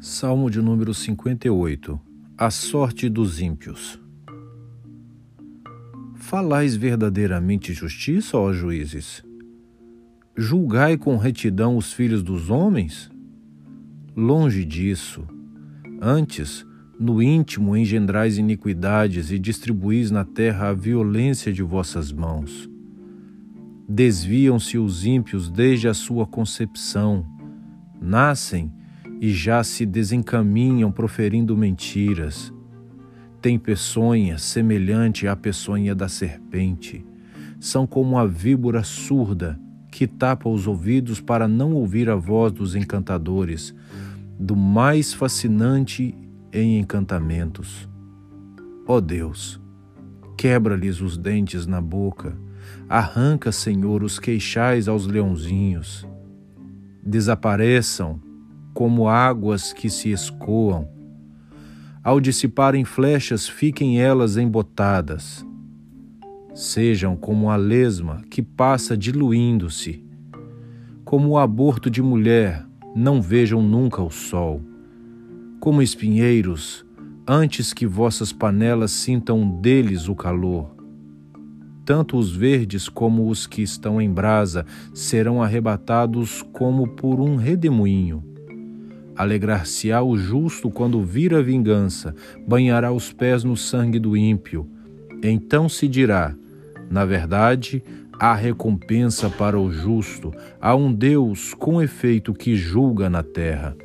Salmo de número 58 A sorte dos ímpios. Falais verdadeiramente justiça, ó juízes? Julgai com retidão os filhos dos homens? Longe disso. Antes, no íntimo engendrais iniquidades e distribuís na terra a violência de vossas mãos. Desviam-se os ímpios desde a sua concepção, nascem e já se desencaminham proferindo mentiras. Tem peçonha semelhante à peçonha da serpente. São como a víbora surda que tapa os ouvidos para não ouvir a voz dos encantadores, do mais fascinante em encantamentos. Ó oh Deus, quebra-lhes os dentes na boca, arranca, Senhor, os queixais aos leãozinhos. Desapareçam como águas que se escoam. Ao dissiparem flechas, fiquem elas embotadas. Sejam como a lesma que passa diluindo-se. Como o aborto de mulher, não vejam nunca o sol. Como espinheiros, antes que vossas panelas sintam deles o calor. Tanto os verdes como os que estão em brasa serão arrebatados como por um redemoinho. Alegrar-se-á o justo quando vir a vingança, banhará os pés no sangue do ímpio. Então se dirá: na verdade, há recompensa para o justo, há um Deus com efeito que julga na terra.